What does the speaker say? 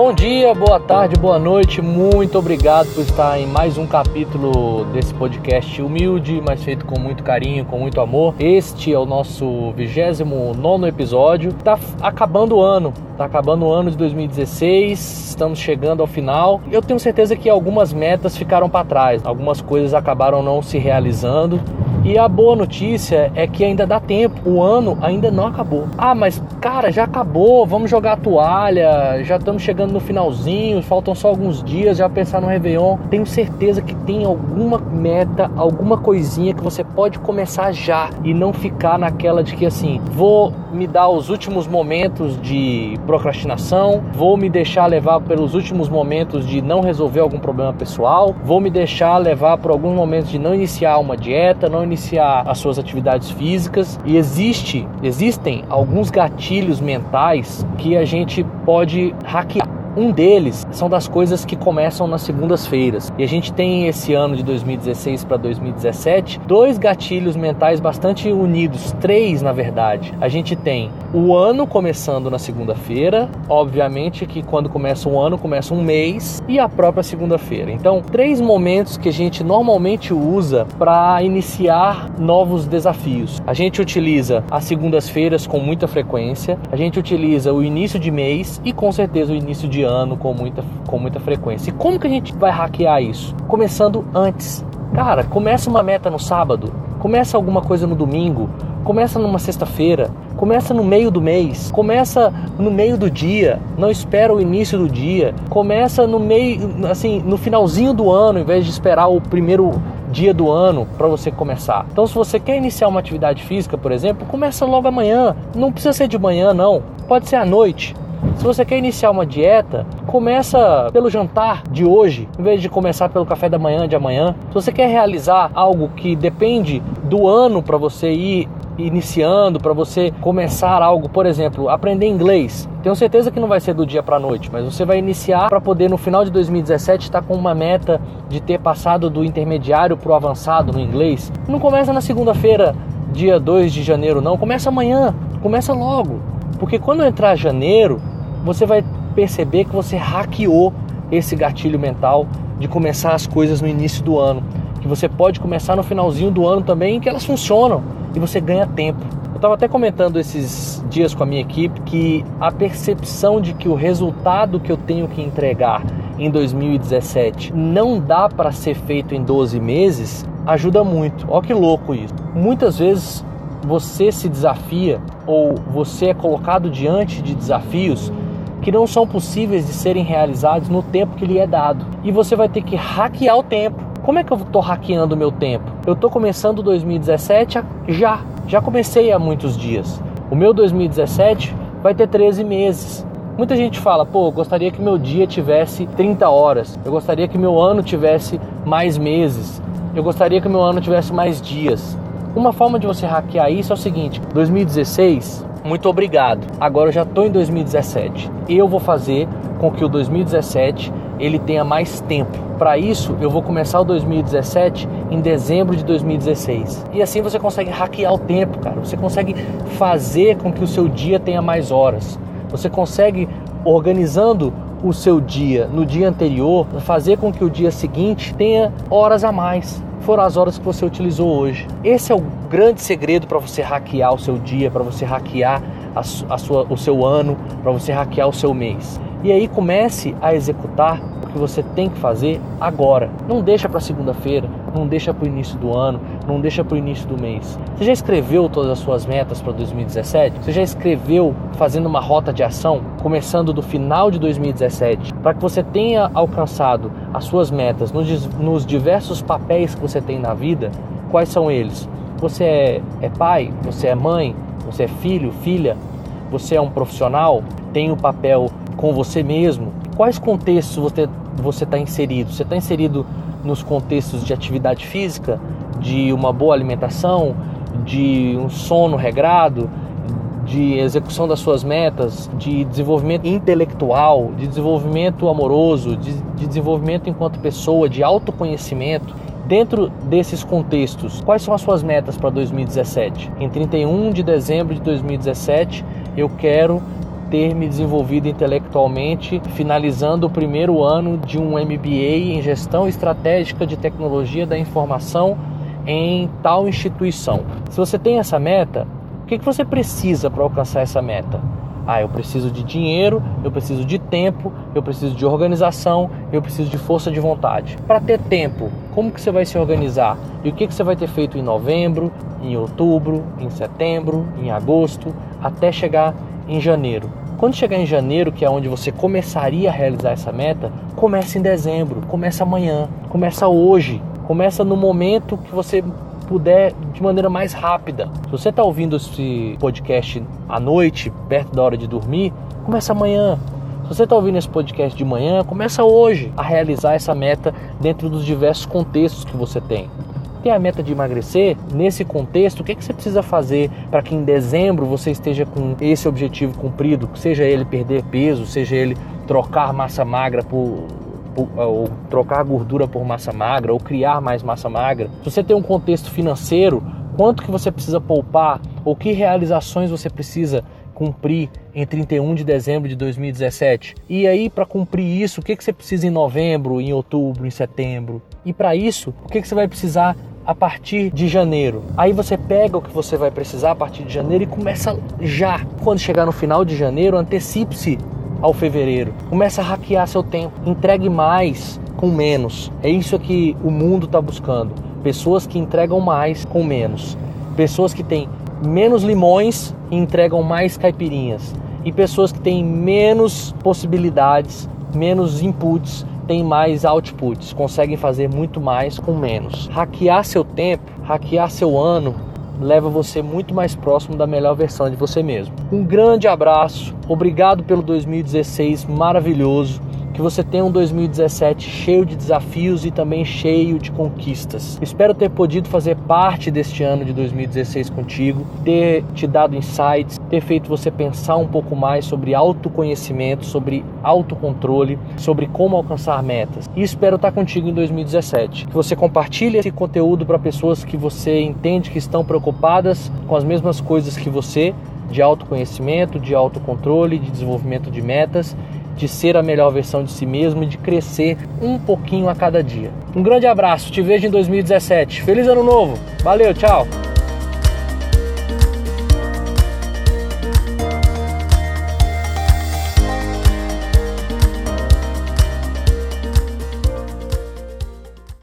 Bom dia, boa tarde, boa noite. Muito obrigado por estar em mais um capítulo desse podcast humilde, mas feito com muito carinho, com muito amor. Este é o nosso 29 episódio. Tá acabando o ano, tá acabando o ano de 2016, estamos chegando ao final. Eu tenho certeza que algumas metas ficaram para trás, algumas coisas acabaram não se realizando. E a boa notícia é que ainda dá tempo, o ano ainda não acabou. Ah, mas cara, já acabou, vamos jogar a toalha, já estamos chegando no finalzinho, faltam só alguns dias, já pensar no Réveillon. Tenho certeza que tem alguma meta, alguma coisinha que você pode começar já e não ficar naquela de que assim, vou me dar os últimos momentos de procrastinação, vou me deixar levar pelos últimos momentos de não resolver algum problema pessoal, vou me deixar levar por alguns momentos de não iniciar uma dieta, não iniciar as suas atividades físicas e existe, existem alguns gatilhos mentais que a gente pode hackear. Um deles são das coisas que começam nas segundas-feiras. E a gente tem esse ano de 2016 para 2017 dois gatilhos mentais bastante unidos, três na verdade. A gente tem o ano começando na segunda-feira, obviamente que quando começa um ano começa um mês e a própria segunda-feira. Então, três momentos que a gente normalmente usa para iniciar novos desafios. A gente utiliza as segundas-feiras com muita frequência, a gente utiliza o início de mês e com certeza o início de ano com muita, com muita frequência. E como que a gente vai hackear isso? Começando antes. Cara, começa uma meta no sábado, começa alguma coisa no domingo, começa numa sexta-feira, começa no meio do mês, começa no meio do dia, não espera o início do dia, começa no meio, assim, no finalzinho do ano, em vez de esperar o primeiro dia do ano para você começar. Então, se você quer iniciar uma atividade física, por exemplo, começa logo amanhã. Não precisa ser de manhã, não. Pode ser à noite. Se você quer iniciar uma dieta, começa pelo jantar de hoje, em vez de começar pelo café da manhã de amanhã. Se você quer realizar algo que depende do ano para você ir iniciando, para você começar algo, por exemplo, aprender inglês. Tenho certeza que não vai ser do dia para noite, mas você vai iniciar para poder no final de 2017 estar com uma meta de ter passado do intermediário para o avançado no inglês. Não começa na segunda-feira, dia 2 de janeiro, não, começa amanhã, começa logo. Porque quando entrar janeiro, você vai perceber que você hackeou esse gatilho mental de começar as coisas no início do ano. Que você pode começar no finalzinho do ano também, que elas funcionam e você ganha tempo. Eu estava até comentando esses dias com a minha equipe que a percepção de que o resultado que eu tenho que entregar em 2017 não dá para ser feito em 12 meses ajuda muito. Olha que louco isso. Muitas vezes você se desafia ou você é colocado diante de desafios que não são possíveis de serem realizados no tempo que lhe é dado. E você vai ter que hackear o tempo. Como é que eu estou hackeando o meu tempo? Eu estou começando 2017 já. Já comecei há muitos dias. O meu 2017 vai ter 13 meses. Muita gente fala, pô, gostaria que meu dia tivesse 30 horas. Eu gostaria que meu ano tivesse mais meses. Eu gostaria que meu ano tivesse mais dias. Uma forma de você hackear isso é o seguinte: 2016, muito obrigado. Agora eu já estou em 2017. Eu vou fazer com que o 2017 ele tenha mais tempo. Para isso, eu vou começar o 2017 em dezembro de 2016. E assim você consegue hackear o tempo, cara. Você consegue fazer com que o seu dia tenha mais horas. Você consegue organizando o seu dia no dia anterior, fazer com que o dia seguinte tenha horas a mais foram as horas que você utilizou hoje. Esse é o grande segredo para você hackear o seu dia, para você hackear a, a sua, o seu ano, para você hackear o seu mês. E aí comece a executar o que você tem que fazer agora. Não deixa para segunda-feira, não deixa para o início do ano, não deixa para o início do mês. Você já escreveu todas as suas metas para 2017? Você já escreveu fazendo uma rota de ação, começando do final de 2017, para que você tenha alcançado as suas metas nos, nos diversos papéis que você tem na vida? Quais são eles? Você é, é pai? Você é mãe? Você é filho, filha? Você é um profissional? Tem um papel com você mesmo? Quais contextos você está inserido? Você está inserido nos contextos de atividade física, de uma boa alimentação, de um sono regrado, de execução das suas metas, de desenvolvimento intelectual, de desenvolvimento amoroso, de, de desenvolvimento enquanto pessoa, de autoconhecimento. Dentro desses contextos, quais são as suas metas para 2017? Em 31 de dezembro de 2017, eu quero ter me desenvolvido intelectualmente, finalizando o primeiro ano de um MBA em Gestão Estratégica de Tecnologia da Informação em tal instituição. Se você tem essa meta, o que, você precisa para alcançar essa meta? Ah, eu preciso de dinheiro, eu preciso de tempo, eu preciso de organização, eu preciso de força de vontade. Para ter tempo, como que você vai se organizar? E o que, que você vai ter feito em novembro, em outubro, em setembro, em agosto, até chegar em janeiro? Quando chegar em janeiro, que é onde você começaria a realizar essa meta, começa em dezembro, começa amanhã, começa hoje, começa no momento que você puder de maneira mais rápida. Se você está ouvindo esse podcast à noite, perto da hora de dormir, começa amanhã. Se você está ouvindo esse podcast de manhã, começa hoje a realizar essa meta dentro dos diversos contextos que você tem. Tem a meta de emagrecer? Nesse contexto, o que, é que você precisa fazer para que em dezembro você esteja com esse objetivo cumprido? Seja ele perder peso, seja ele trocar massa magra por ou trocar gordura por massa magra ou criar mais massa magra. Se você tem um contexto financeiro, quanto que você precisa poupar ou que realizações você precisa cumprir em 31 de dezembro de 2017. E aí, para cumprir isso, o que, que você precisa em novembro, em outubro, em setembro? E para isso, o que, que você vai precisar a partir de janeiro? Aí você pega o que você vai precisar a partir de janeiro e começa já. Quando chegar no final de janeiro, antecipe-se ao fevereiro. Começa a hackear seu tempo. Entregue mais com menos. É isso que o mundo está buscando. Pessoas que entregam mais com menos. Pessoas que têm menos limões e entregam mais caipirinhas. E pessoas que têm menos possibilidades, menos inputs, têm mais outputs, conseguem fazer muito mais com menos. Hackear seu tempo, hackear seu ano, leva você muito mais próximo da melhor versão de você mesmo. Um grande abraço, obrigado pelo 2016 maravilhoso que você tenha um 2017 cheio de desafios e também cheio de conquistas. Espero ter podido fazer parte deste ano de 2016 contigo, ter te dado insights, ter feito você pensar um pouco mais sobre autoconhecimento, sobre autocontrole, sobre como alcançar metas. E espero estar contigo em 2017. Que você compartilhe esse conteúdo para pessoas que você entende que estão preocupadas com as mesmas coisas que você, de autoconhecimento, de autocontrole, de desenvolvimento de metas de ser a melhor versão de si mesmo e de crescer um pouquinho a cada dia. Um grande abraço, te vejo em 2017. Feliz ano novo. Valeu, tchau.